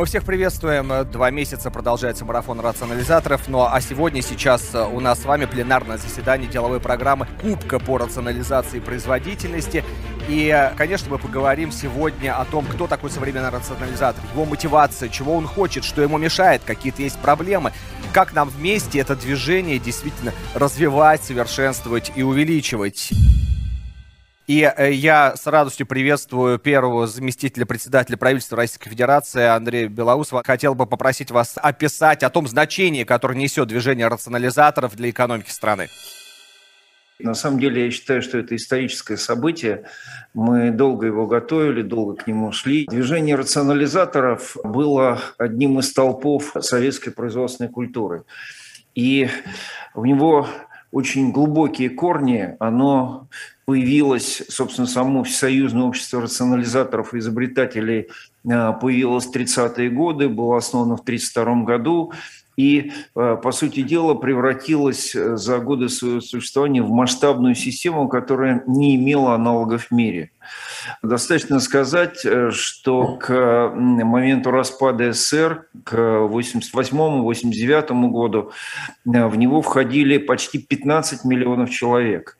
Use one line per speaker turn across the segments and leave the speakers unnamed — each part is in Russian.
Мы всех приветствуем. Два месяца продолжается марафон рационализаторов. Ну а сегодня, сейчас э, у нас с вами пленарное заседание деловой программы Кубка по рационализации производительности. И, конечно, мы поговорим сегодня о том, кто такой современный рационализатор, его мотивация, чего он хочет, что ему мешает, какие-то есть проблемы, как нам вместе это движение действительно развивать, совершенствовать и увеличивать. И э, я с радостью приветствую первого заместителя председателя правительства Российской Федерации Андрея Белоусова. Хотел бы попросить вас описать о том значении, которое несет движение рационализаторов для экономики страны.
На самом деле я считаю, что это историческое событие. Мы долго его готовили, долго к нему шли. Движение рационализаторов было одним из толпов советской производственной культуры. И у него очень глубокие корни, оно появилось, собственно, само Всесоюзное общество рационализаторов и изобретателей а, появилось в 30-е годы, было основано в 1932 году и, а, по сути дела, превратилось э, за годы своего существования в масштабную систему, которая не имела аналогов в мире. Достаточно сказать, э, что к моменту распада СССР, к 1988-1989 году, э, в него входили почти 15 миллионов человек –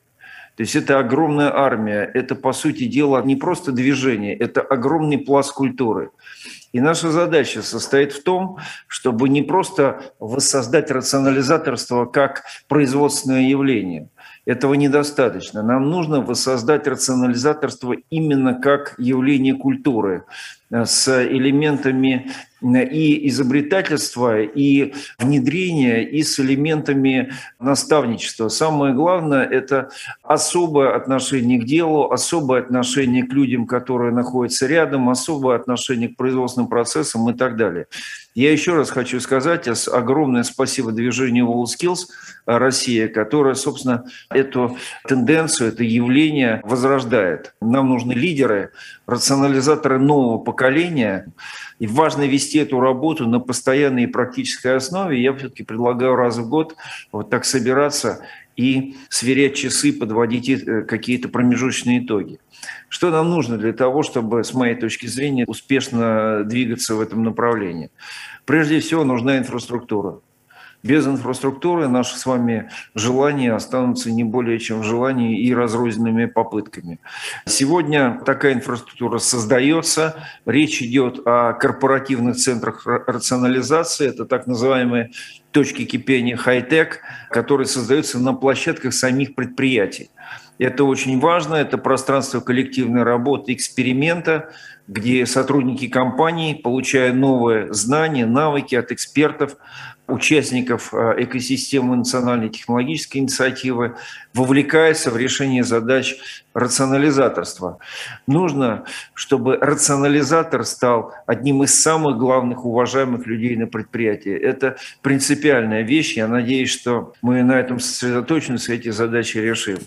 то есть это огромная армия, это, по сути дела, не просто движение, это огромный пласт культуры. И наша задача состоит в том, чтобы не просто воссоздать рационализаторство как производственное явление. Этого недостаточно. Нам нужно воссоздать рационализаторство именно как явление культуры с элементами и изобретательства, и внедрения, и с элементами наставничества. Самое главное – это особое отношение к делу, особое отношение к людям, которые находятся рядом, особое отношение к производственным процессам и так далее. Я еще раз хочу сказать огромное спасибо движению WorldSkills Россия, которая, собственно, эту тенденцию, это явление возрождает. Нам нужны лидеры, рационализаторы нового поколения, и важно вести эту работу на постоянной и практической основе. Я все-таки предлагаю раз в год вот так собираться и сверять часы, подводить э, какие-то промежуточные итоги. Что нам нужно для того, чтобы, с моей точки зрения, успешно двигаться в этом направлении? Прежде всего, нужна инфраструктура. Без инфраструктуры наши с вами желания останутся не более чем желаниями и разрозненными попытками. Сегодня такая инфраструктура создается. Речь идет о корпоративных центрах рационализации. Это так называемые точки кипения хай-тек, которые создаются на площадках самих предприятий. Это очень важно, это пространство коллективной работы, эксперимента, где сотрудники компании, получая новые знания, навыки от экспертов, участников э, экосистемы национальной технологической инициативы, вовлекаются в решение задач рационализаторства. Нужно, чтобы рационализатор стал одним из самых главных уважаемых людей на предприятии. Это принципиальная вещь. Я надеюсь, что мы на этом сосредоточимся, эти задачи решим.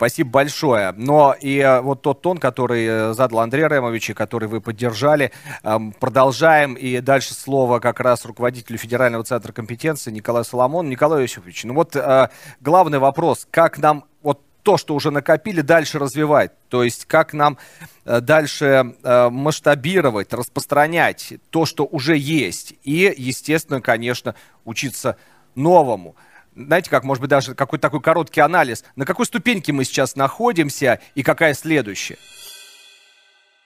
Спасибо большое. Но и э, вот тот тон, который э, задал Андрей Ремович, и который вы поддержали, эм, продолжаем. И дальше слово как раз руководителю Федерального центра компетенции Николаю Соломону. Николай Иосифович, ну вот э, главный вопрос, как нам вот то, что уже накопили, дальше развивать? То есть как нам дальше масштабировать, распространять то, что уже есть? И, естественно, конечно, учиться новому знаете, как, может быть, даже какой-то такой короткий анализ, на какой ступеньке мы сейчас находимся и какая следующая?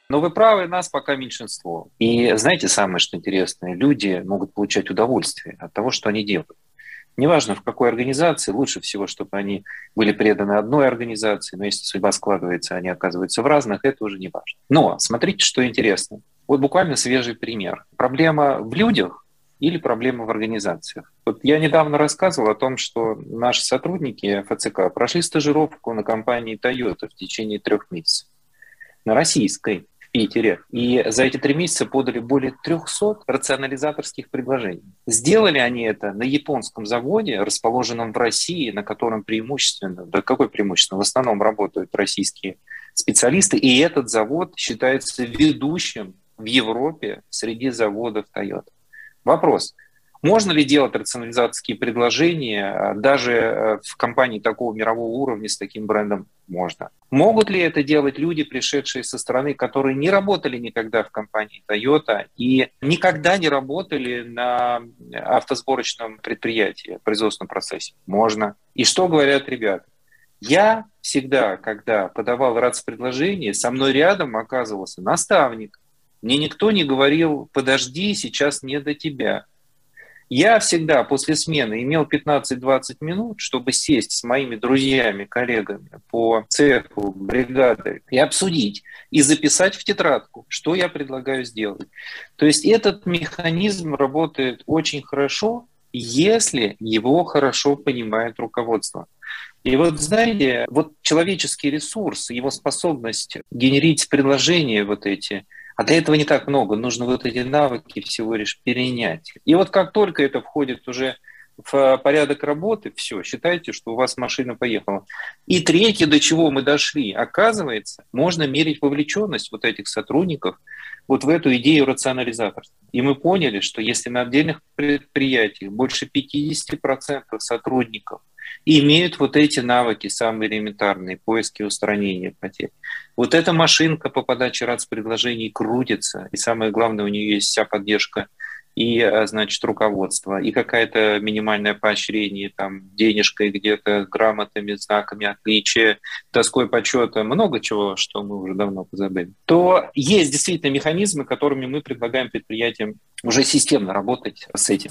Но вы правы, нас пока меньшинство. И знаете самое, что интересное? Люди могут получать удовольствие от того, что они делают. Неважно, в какой организации, лучше всего, чтобы они были преданы одной организации, но если судьба складывается, они оказываются в разных, это уже не важно. Но смотрите, что интересно. Вот буквально свежий пример. Проблема в людях, или проблемы в организациях. Вот я недавно рассказывал о том, что наши сотрудники ФЦК прошли стажировку на компании Toyota в течение трех месяцев. На российской, в Питере. И за эти три месяца подали более 300 рационализаторских предложений. Сделали они это на японском заводе, расположенном в России, на котором преимущественно, да какое преимущественно, в основном работают российские специалисты. И этот завод считается ведущим в Европе среди заводов Toyota. Вопрос. Можно ли делать рационализаторские предложения э, даже э, в компании такого мирового уровня с таким брендом? Можно. Могут ли это делать люди, пришедшие со стороны, которые не работали никогда в компании Toyota и никогда не работали на автосборочном предприятии, производственном процессе? Можно. И что говорят ребята? Я всегда, когда подавал РАЦ-предложение, со мной рядом оказывался наставник. Мне никто не говорил, подожди, сейчас не до тебя. Я всегда после смены имел 15-20 минут, чтобы сесть с моими друзьями, коллегами по цеху, бригады и обсудить, и записать в тетрадку, что я предлагаю сделать. То есть этот механизм работает очень хорошо, если его хорошо понимает руководство. И вот, знаете, вот человеческий ресурс, его способность генерить предложения вот эти – а для этого не так много, нужно вот эти навыки всего лишь перенять. И вот как только это входит уже в порядок работы, все, считайте, что у вас машина поехала. И третье, до чего мы дошли, оказывается, можно мерить вовлеченность вот этих сотрудников вот в эту идею рационализаторства. И мы поняли, что если на отдельных предприятиях больше 50% сотрудников имеют вот эти навыки, самые элементарные, поиски и устранения потерь. Вот эта машинка по подаче РАЦ-предложений крутится, и самое главное, у нее есть вся поддержка и, э, значит, руководство, и какое-то минимальное поощрение, там, денежкой где-то, грамотами, знаками отличия, доской почета, много чего, что мы уже давно позабыли, то есть действительно механизмы, которыми мы предлагаем предприятиям уже системно работать с этим.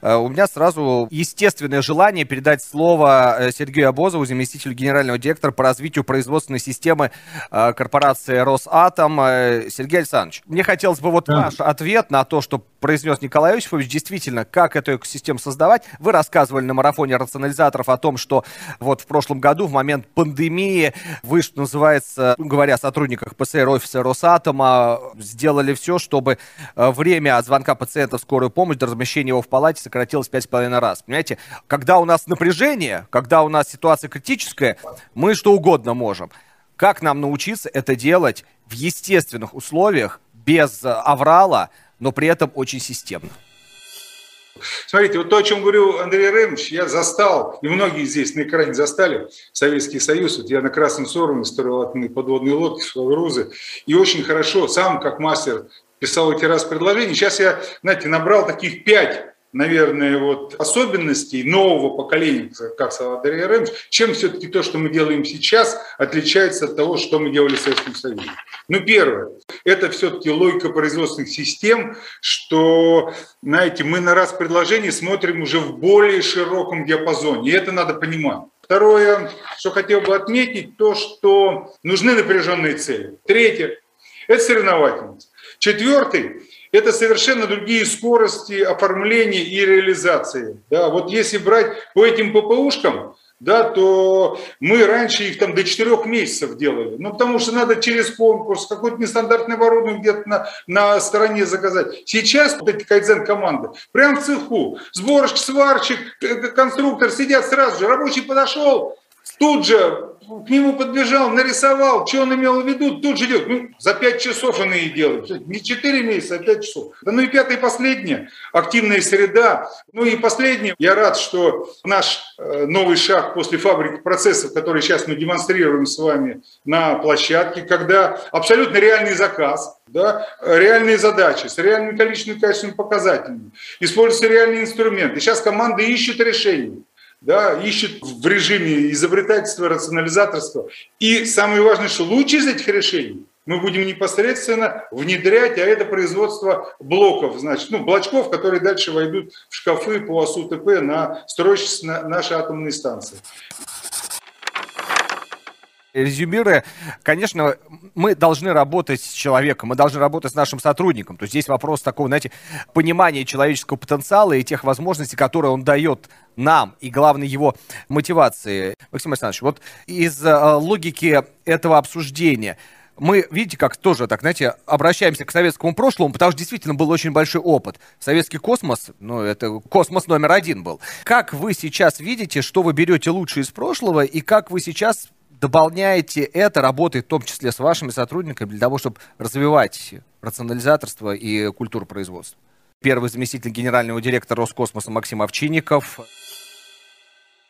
Э, у меня сразу естественное желание передать слово э, Сергею Обозову, заместителю генерального директора по развитию производственной системы э, корпорации «Росатом». Сергей Александрович, мне хотелось бы вот да. ваш ответ на то, что произнес Николай Иосифович, действительно, как эту экосистему создавать. Вы рассказывали на марафоне рационализаторов о том, что вот в прошлом году, в момент пандемии, вы, что называется, говоря о сотрудниках ПСР-офиса Росатома, сделали все, чтобы время от звонка пациента в скорую помощь до размещения его в палате кстати, сократилось 5,5 раз. Понимаете, когда у нас напряжение, когда у нас ситуация критическая, мы что угодно можем. Как нам научиться это делать в естественных условиях, без аврала, но при этом очень системно?
Смотрите, вот то, о чем говорил Андрей Ремович, я застал, и многие здесь на экране застали Советский Союз. Вот я на Красном Сороме строил подводные лодки, грузы, и очень хорошо, сам как мастер писал эти раз предложения. Сейчас я, знаете, набрал таких пять наверное, вот особенностей нового поколения, как сказал Андрей Ремович, чем все-таки то, что мы делаем сейчас, отличается от того, что мы делали в Советском Союзе. Ну, первое, это все-таки логика производственных систем, что, знаете, мы на раз предложение смотрим уже в более широком диапазоне, и это надо понимать. Второе, что хотел бы отметить, то, что нужны напряженные цели. Третье, это соревновательность. Четвертый, это совершенно другие скорости оформления и реализации. Да, вот если брать по этим ППУшкам, да, то мы раньше их там до 4 месяцев делали. Ну, потому что надо через конкурс, какое-то нестандартное оборудование где-то на, на стороне заказать. Сейчас вот эти кайдзен-команды, прям в цеху, сборщик, сварщик, конструктор сидят сразу же, рабочий подошел, тут же к нему подбежал, нарисовал, что он имел в виду, тут же идет. Ну, за пять часов он и делает. Не четыре месяца, а пять часов. Да, ну и пятое и последнее, активная среда. Ну и последнее, я рад, что наш э, новый шаг после фабрики процессов, который сейчас мы демонстрируем с вами на площадке, когда абсолютно реальный заказ, да, реальные задачи с реальными количественными качественными показателями, используются реальные инструменты. Сейчас команда ищет решения да, ищет в режиме изобретательства, рационализаторства. И самое важное, что лучше из этих решений мы будем непосредственно внедрять, а это производство блоков, значит, ну, блочков, которые дальше войдут в шкафы по АСУ-ТП на строящиеся наши атомные станции
резюмируя, конечно, мы должны работать с человеком, мы должны работать с нашим сотрудником. То есть здесь вопрос такого, знаете, понимания человеческого потенциала и тех возможностей, которые он дает нам, и главное его мотивации. Максим Александрович, вот из э, логики этого обсуждения, мы, видите, как тоже, так, знаете, обращаемся к советскому прошлому, потому что действительно был очень большой опыт. Советский космос, ну, это космос номер один был. Как вы сейчас видите, что вы берете лучше из прошлого, и как вы сейчас дополняете это работой, в том числе с вашими сотрудниками, для того, чтобы развивать рационализаторство и культуру производства? Первый заместитель генерального директора Роскосмоса Максим Овчинников.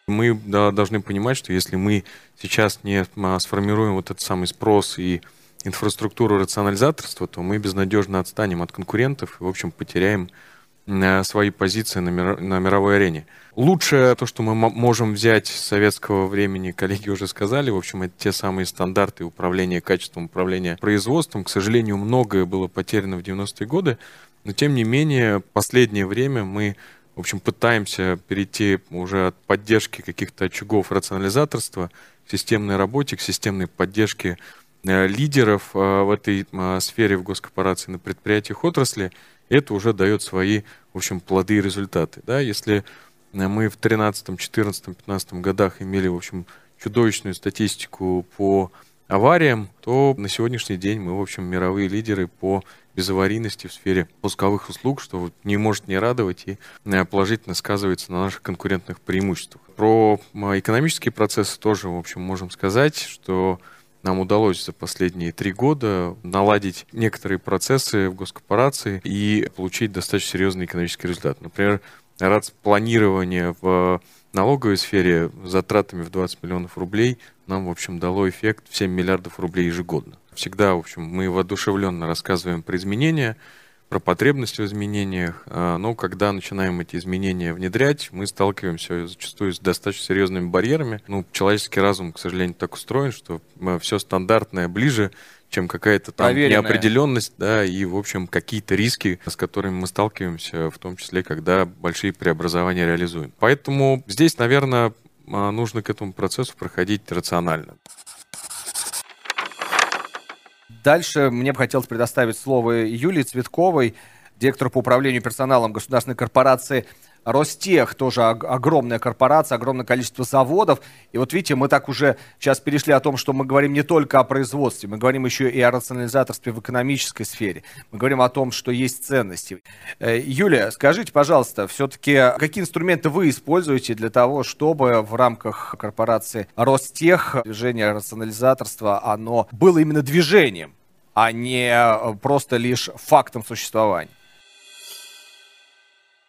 Мы да, должны понимать, что если мы сейчас не а, сформируем вот этот самый спрос и инфраструктуру рационализаторства, то мы безнадежно отстанем от конкурентов и, в общем, потеряем свои позиции на, мир, на мировой арене. Лучшее то, что мы можем взять с советского времени, коллеги уже сказали, в общем, это те самые стандарты управления качеством, управления производством. К сожалению, многое было потеряно в 90-е годы, но тем не менее, последнее время мы в общем, пытаемся перейти уже от поддержки каких-то очагов рационализаторства к системной работе, к системной поддержке э, лидеров э, в этой э, сфере в госкорпорации на предприятиях отрасли – это уже дает свои, в общем, плоды и результаты. Да? Если мы в 13, 14, 15 годах имели, в общем, чудовищную статистику по авариям, то на сегодняшний день мы, в общем, мировые лидеры по безаварийности в сфере пусковых услуг, что не может не радовать и э, положительно сказывается на наших конкурентных преимуществах. Про экономические процессы тоже, в общем, можем сказать, что нам удалось за последние три года наладить некоторые процессы в госкорпорации и получить достаточно серьезный экономический результат. Например, планирование в налоговой сфере затратами в 20 миллионов рублей нам, в общем, дало эффект в 7 миллиардов рублей ежегодно. Всегда, в общем, мы воодушевленно рассказываем про изменения, про потребности в изменениях, а, но когда начинаем эти изменения внедрять, мы сталкиваемся зачастую с достаточно серьезными барьерами. Ну, человеческий разум, к сожалению, так устроен, что все стандартное ближе, чем какая-то там Проверенная. неопределенность, да, и, в общем, какие-то риски, с которыми мы сталкиваемся, в том числе, когда большие преобразования реализуем. Поэтому здесь, наверное, а, нужно к этому процессу проходить рационально.
Дальше мне бы хотелось предоставить слово Юлии Цветковой, директору по управлению персоналом государственной корпорации Ростех, тоже огромная корпорация, огромное количество заводов. И вот видите, мы так уже сейчас перешли о том, что мы говорим не только о производстве, мы говорим еще и о рационализаторстве в экономической сфере. Мы говорим о том, что есть ценности. Э, Юлия, скажите, пожалуйста, все-таки какие инструменты вы используете для того, чтобы в рамках корпорации Ростех движение рационализаторства, оно было именно движением, а не э, просто лишь фактом существования?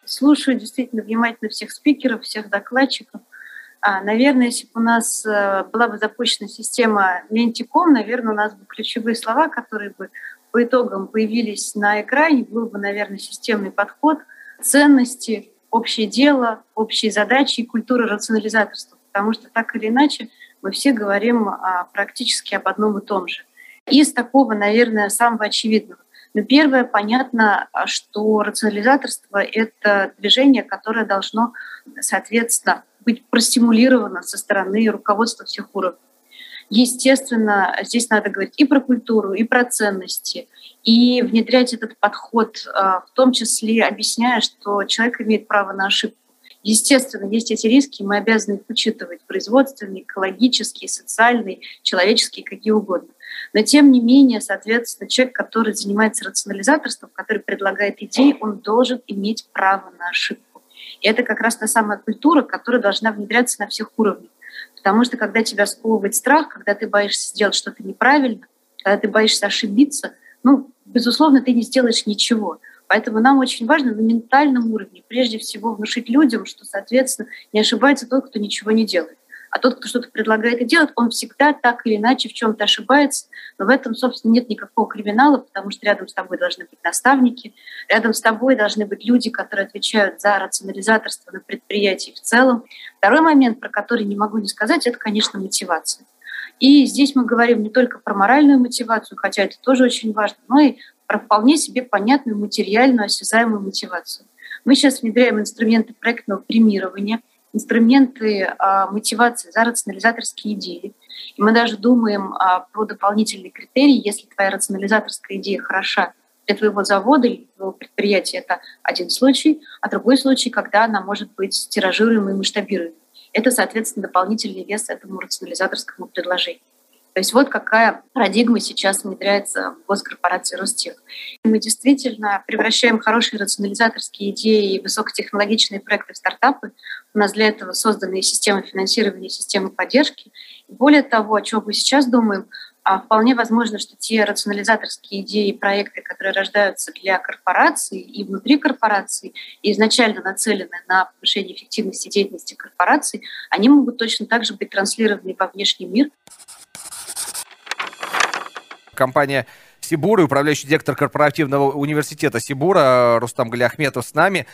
Слушаю действительно внимательно всех спикеров, всех докладчиков. А, наверное, если бы у нас э, была бы запущена система Ментиком, наверное, у нас бы ключевые слова, которые бы по итогам появились на экране, был бы, наверное, системный подход, ценности, общее дело, общие задачи и культура рационализаторства. Потому что так или иначе мы все говорим а, практически об одном и том же. Из такого, наверное, самого очевидного. Ну, первое, понятно, что рационализаторство — это движение, которое должно, соответственно, быть простимулировано со стороны руководства всех уровней. Естественно, здесь надо говорить и про культуру, и про ценности, и внедрять этот подход, а, в том числе объясняя, что человек имеет право на ошибку. Естественно, есть эти риски, мы обязаны их учитывать, производственные, экологические, социальные, человеческие, какие угодно. Но тем не менее, соответственно, человек, который занимается рационализаторством, который предлагает идеи, он должен иметь право на ошибку. И это как раз та самая культура, которая должна внедряться на всех уровнях. Потому что когда тебя сковывает страх, когда ты боишься сделать что-то неправильно, когда ты боишься ошибиться, ну, безусловно, ты не сделаешь ничего. Поэтому нам очень важно на ментальном уровне прежде всего внушить людям, что, соответственно, не ошибается тот, кто ничего не делает. А тот, кто что-то предлагает и делает, он всегда так или иначе в чем-то ошибается. Но в этом, собственно, нет никакого криминала, потому что рядом с тобой должны быть наставники, рядом с тобой должны быть люди, которые отвечают за рационализаторство на предприятии в целом. Второй момент, про который не могу не сказать, это, конечно, мотивация. И здесь мы говорим не только про моральную мотивацию, хотя это тоже очень важно, но и про вполне себе понятную материальную, осязаемую мотивацию. Мы сейчас внедряем инструменты проектного премирования – инструменты а, мотивации за рационализаторские идеи. И мы даже думаем а, про дополнительные критерии. Если твоя рационализаторская идея хороша для твоего завода или твоего предприятия, это один случай, а другой случай, когда она может быть тиражируемой и масштабируемой. Это, соответственно, дополнительный вес этому рационализаторскому предложению. То есть вот какая парадигма сейчас внедряется в госкорпорации Ростех. Мы действительно превращаем хорошие рационализаторские идеи и высокотехнологичные проекты в стартапы. У нас для этого созданы системы финансирования, системы поддержки. Более того, о чем мы сейчас думаем, а вполне возможно, что те рационализаторские идеи и проекты, которые рождаются для корпораций и внутри корпораций, и изначально нацелены на повышение эффективности деятельности корпораций, они могут точно так же быть транслированы во внешний мир.
Компания Сибура управляющий директор корпоративного университета Сибура Рустам Галиахметов с нами.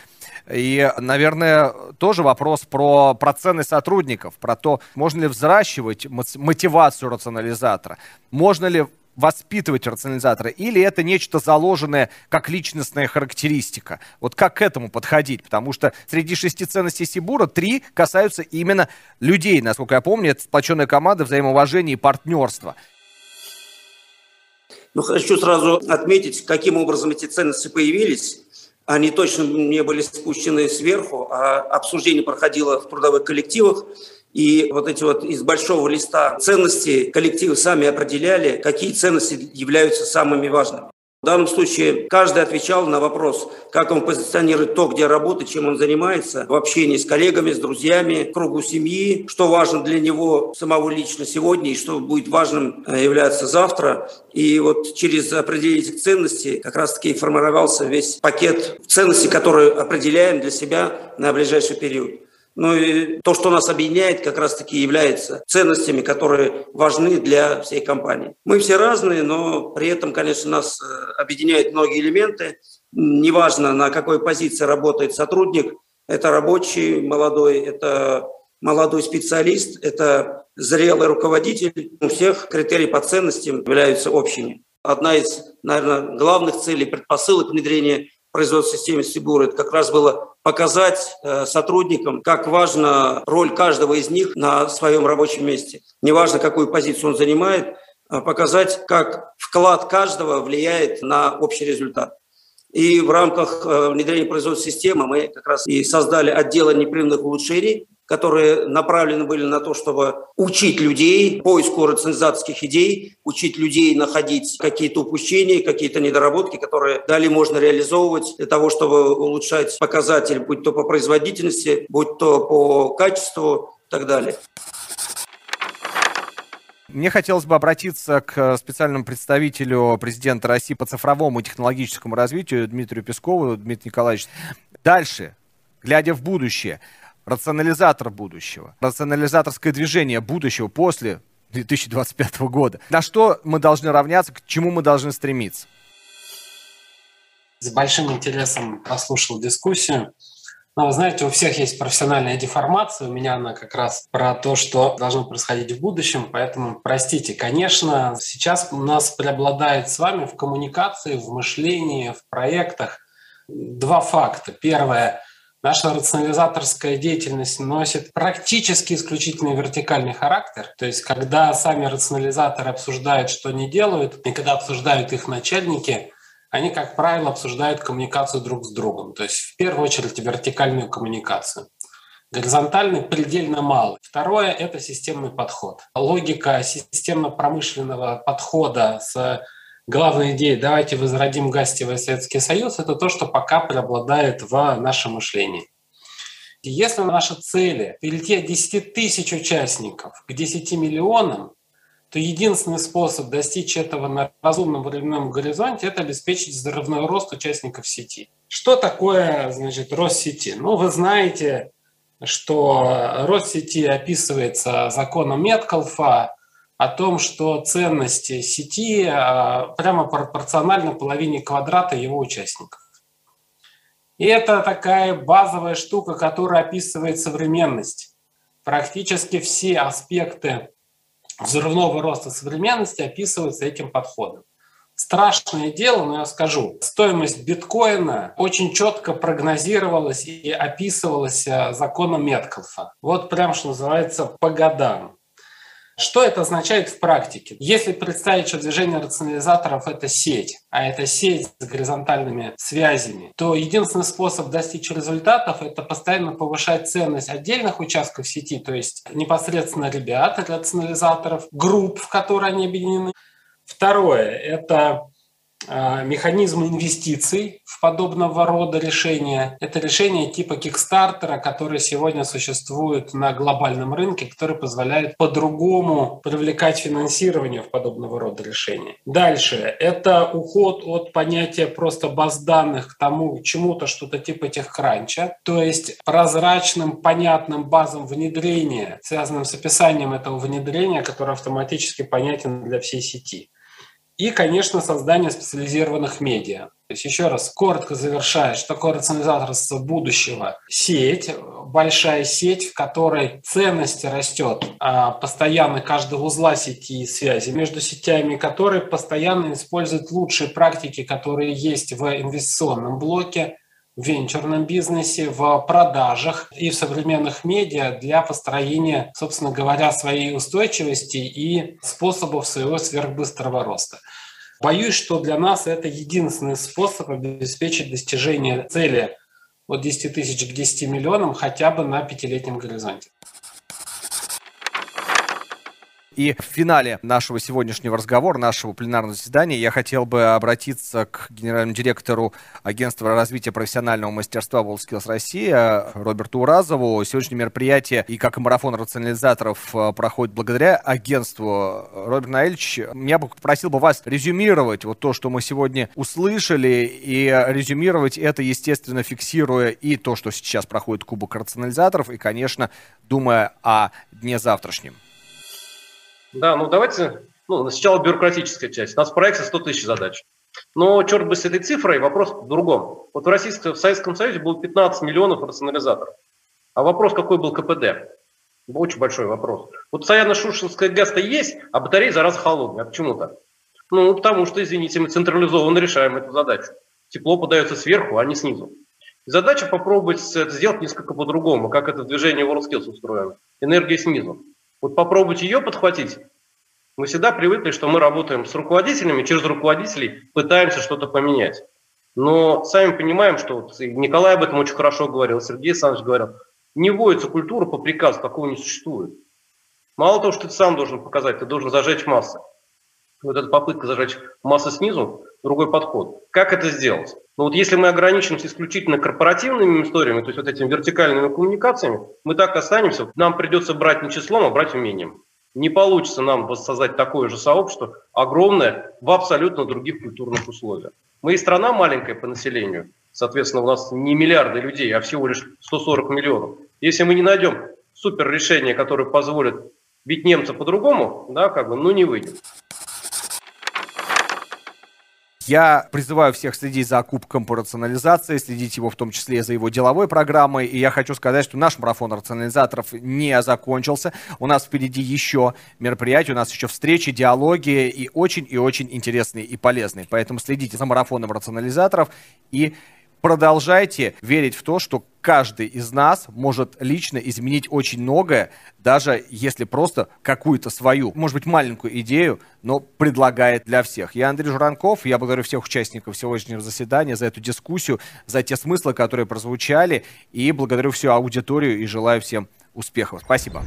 И, наверное, тоже вопрос про, про цены сотрудников, про то, можно ли взращивать мотивацию рационализатора, можно ли воспитывать рационализатора, или это нечто заложенное как личностная характеристика? Вот как к этому подходить? Потому что среди шести ценностей Сибура три касаются именно людей, насколько я помню, это сплоченная команда, взаимоуважение и партнерство.
Ну, хочу сразу отметить, каким образом эти ценности появились. Они точно не были спущены сверху, а обсуждение проходило в трудовых коллективах. И вот эти вот из большого листа ценностей коллективы сами определяли, какие ценности являются самыми важными. В данном случае каждый отвечал на вопрос, как он позиционирует то, где работает, чем он занимается, в общении с коллегами, с друзьями, кругу семьи, что важно для него самого лично сегодня и что будет важным э, являться завтра. И вот через определение этих ценностей как раз-таки формировался весь пакет ценностей, которые определяем для себя на ближайший период. Ну и то, что нас объединяет, как раз-таки является ценностями, которые важны для всей компании. Мы все разные, но при этом, конечно, нас э, объединяют многие элементы. Неважно, на какой позиции работает сотрудник, это рабочий молодой, это молодой специалист, это зрелый руководитель. У всех критерии по ценностям являются общими. Одна из, наверное, главных целей, предпосылок внедрения производственной системы Сибур, это как раз было показать э, сотрудникам, как важна роль каждого из них на своем рабочем месте. Неважно, какую позицию он занимает, а показать, как вклад каждого влияет на общий результат. И в рамках э, внедрения производственной системы мы как раз и создали отдел непрерывных улучшений, которые направлены были на то, чтобы учить людей поиску рационализаторских идей, учить людей находить какие-то упущения, какие-то недоработки, которые далее можно реализовывать для того, чтобы улучшать показатели, будь то по производительности, будь то по качеству и так далее.
Мне хотелось бы обратиться к специальному представителю президента России по цифровому и технологическому развитию Дмитрию Пескову. Дмитрий Николаевич, дальше, глядя в будущее, рационализатор будущего, рационализаторское движение будущего после 2025 года. На что мы должны равняться, к чему мы должны стремиться?
С большим интересом послушал дискуссию. Но вы знаете, у всех есть профессиональная деформация. У меня она как раз про то, что должно происходить в будущем. Поэтому, простите, конечно, сейчас у нас преобладает с вами в коммуникации, в мышлении, в проектах два факта. Первое – Наша рационализаторская деятельность носит практически исключительно вертикальный характер. То есть, когда сами рационализаторы обсуждают, что они делают, и когда обсуждают их начальники, они, как правило, обсуждают коммуникацию друг с другом. То есть, в первую очередь, вертикальную коммуникацию. Горизонтальный предельно мало. Второе – это системный подход. Логика системно-промышленного подхода с главная идея «давайте возродим гастевый Советский Союз» — это то, что пока преобладает в нашем мышлении. И если наши цели перейти от 10 тысяч участников к 10 миллионам, то единственный способ достичь этого на разумном временном горизонте – это обеспечить взрывной рост участников сети. Что такое, значит, рост сети? Ну, вы знаете, что рост сети описывается законом Меткалфа, о том, что ценности сети а, прямо пропорциональны половине квадрата его участников. И это такая базовая штука, которая описывает современность. Практически все аспекты взрывного роста современности описываются этим подходом. Страшное дело, но я скажу, стоимость биткоина очень четко прогнозировалась и описывалась а, законом Меткалфа. Вот прям, что называется, по годам. Что это означает в практике? Если представить, что движение рационализаторов – это сеть, а это сеть с горизонтальными связями, то единственный способ достичь результатов – это постоянно повышать ценность отдельных участков сети, то есть непосредственно ребят, рационализаторов, групп, в которые они объединены. Второе – это механизмы инвестиций в подобного рода решения. Это решения типа Кикстартера, которые сегодня существуют на глобальном рынке, которые позволяют по-другому привлекать финансирование в подобного рода решения. Дальше. Это уход от понятия просто баз данных к тому, чему-то что-то типа техкранча, то есть прозрачным, понятным базам внедрения, связанным с описанием этого внедрения, который автоматически понятен для всей сети. И, конечно, создание специализированных медиа. То есть, еще раз, коротко завершая, что такое рационализаторство будущего? Сеть, большая сеть, в которой ценность растет а постоянно каждого узла сети и связи между сетями, которые постоянно используют лучшие практики, которые есть в инвестиционном блоке, в венчурном бизнесе, в продажах и в современных медиа для построения, собственно говоря, своей устойчивости и способов своего сверхбыстрого роста. Боюсь, что для нас это единственный способ обеспечить достижение цели от 10 тысяч к 10 миллионам хотя бы на пятилетнем горизонте.
И в финале нашего сегодняшнего разговора, нашего пленарного заседания, я хотел бы обратиться к генеральному директору Агентства развития профессионального мастерства WorldSkills Россия Роберту Уразову. Сегодняшнее мероприятие и как и марафон рационализаторов э, проходит благодаря агентству. Роберт Наильевич, я бы попросил бы вас резюмировать вот то, что мы сегодня услышали, и резюмировать это, естественно, фиксируя и то, что сейчас проходит Кубок рационализаторов, и, конечно, думая о дне завтрашнем.
Да, ну давайте, ну, сначала бюрократическая часть. У нас в проекте 100 тысяч задач. Но черт бы с этой цифрой, вопрос в другом. Вот в, Российском, в Советском Союзе было 15 миллионов рационализаторов. А вопрос, какой был КПД? Очень большой вопрос. Вот постоянно Шушинская газ-то есть, а батареи за раз холодные. А почему так? Ну, потому что, извините, мы централизованно решаем эту задачу. Тепло подается сверху, а не снизу. Задача попробовать это сделать несколько по-другому, как это движение WorldSkills устроено. Энергия снизу. Вот попробуйте ее подхватить. Мы всегда привыкли, что мы работаем с руководителями, через руководителей пытаемся что-то поменять. Но сами понимаем, что вот Николай об этом очень хорошо говорил, Сергей Александрович говорил, не вводится культура по приказу, такого не существует. Мало того, что ты сам должен показать, ты должен зажечь массы. Вот эта попытка зажечь массы снизу, другой подход. Как это сделать? Ну вот если мы ограничимся исключительно корпоративными историями, то есть вот этими вертикальными коммуникациями, мы так останемся. Нам придется брать не числом, а брать умением. Не получится нам воссоздать такое же сообщество, огромное, в абсолютно других культурных условиях. Мы и страна маленькая по населению, соответственно, у нас не миллиарды людей, а всего лишь 140 миллионов. Если мы не найдем супер решение, которое позволит бить немца по-другому, да, как бы, ну не выйдет.
Я призываю всех следить за кубком по рационализации, следить его в том числе за его деловой программой. И я хочу сказать, что наш марафон рационализаторов не закончился. У нас впереди еще мероприятия, у нас еще встречи, диалоги и очень и очень интересные и полезные. Поэтому следите за марафоном рационализаторов и продолжайте верить в то, что каждый из нас может лично изменить очень многое, даже если просто какую-то свою, может быть, маленькую идею, но предлагает для всех. Я Андрей Журанков, я благодарю всех участников сегодняшнего заседания за эту дискуссию, за те смыслы, которые прозвучали, и благодарю всю аудиторию и желаю всем успехов. Спасибо.